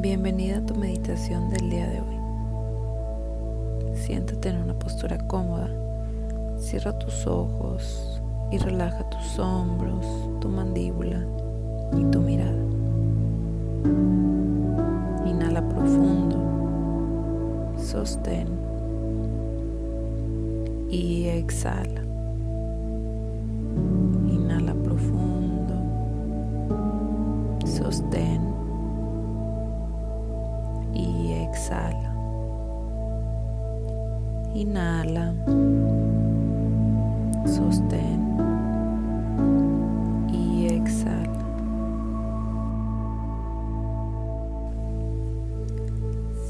Bienvenida a tu meditación del día de hoy. Siéntate en una postura cómoda, cierra tus ojos y relaja tus hombros, tu mandíbula y tu mirada. Inhala profundo, sostén y exhala. Inhala profundo, sostén exhala. Inhala. Sostén. Y exhala.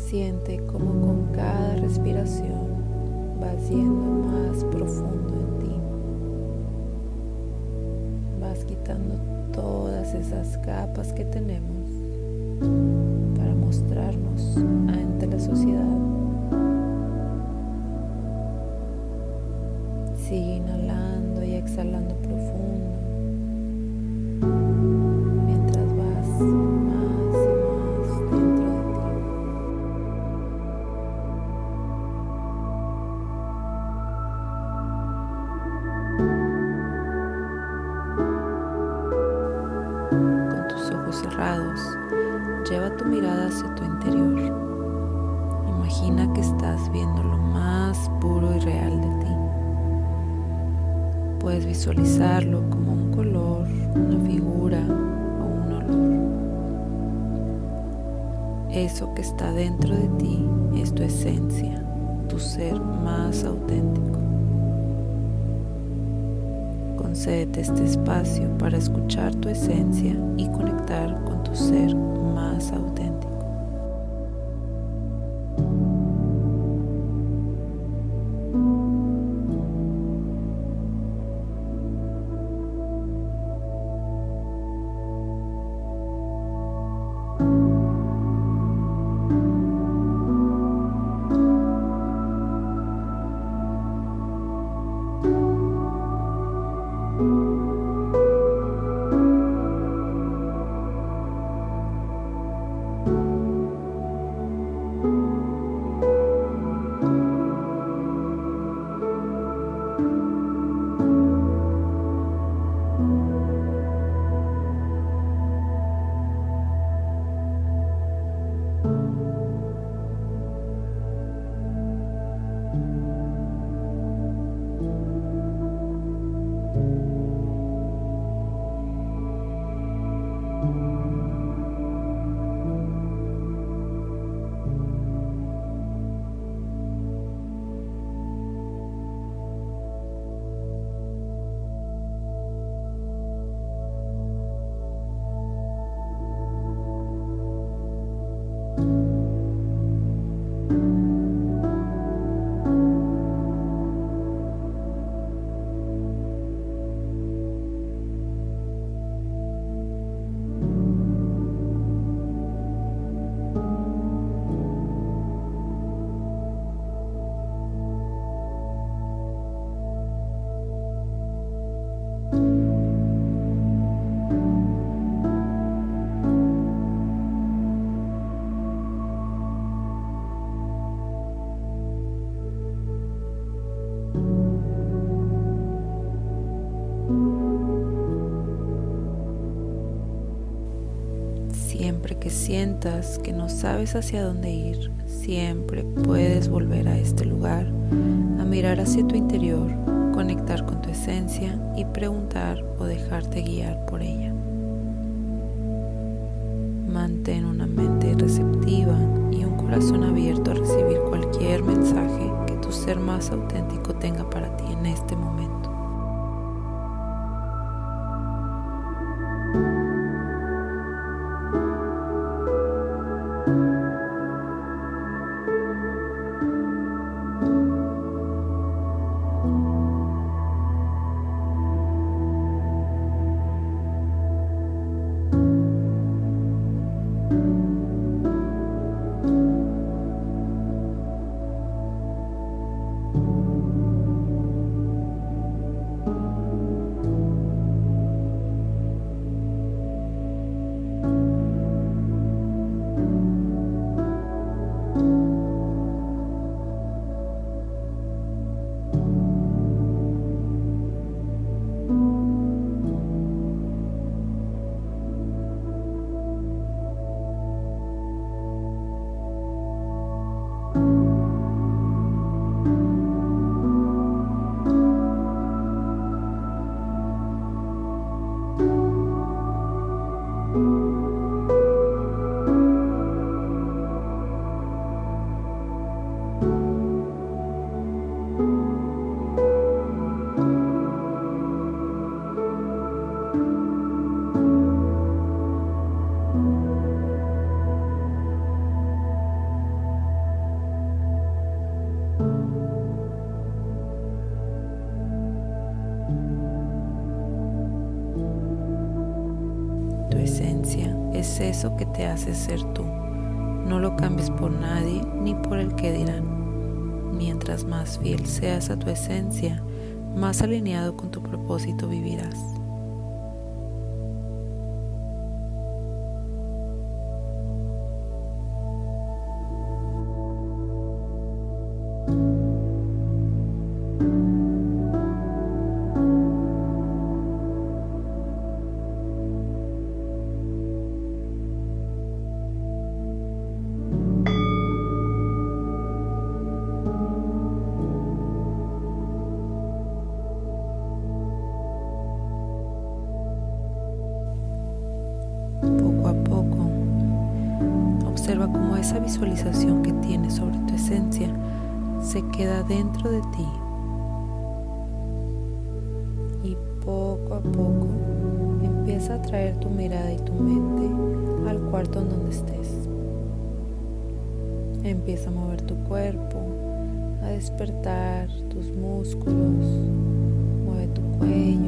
Siente como con cada respiración vas yendo más profundo en ti. Vas quitando todas esas capas que tenemos Lleva tu mirada hacia tu interior. Imagina que estás viendo lo más puro y real de ti. Puedes visualizarlo como un color, una figura o un olor. Eso que está dentro de ti es tu esencia, tu ser más auténtico. Concédete este espacio para escuchar tu esencia y conectar con tu ser Siempre que sientas que no sabes hacia dónde ir, siempre puedes volver a este lugar, a mirar hacia tu interior, conectar con tu esencia y preguntar o dejarte guiar por ella. Mantén una mente receptiva y un corazón abierto a recibir cualquier mensaje que tu ser más auténtico tenga para ti en este momento. Es eso que te hace ser tú. No lo cambies por nadie ni por el que dirán. Mientras más fiel seas a tu esencia, más alineado con tu propósito vivirás. Observa cómo esa visualización que tienes sobre tu esencia se queda dentro de ti. Y poco a poco empieza a traer tu mirada y tu mente al cuarto en donde estés. Empieza a mover tu cuerpo, a despertar tus músculos, mueve tu cuello,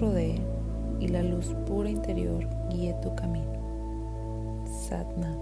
rodee y la luz pura interior guíe tu camino. Satnam.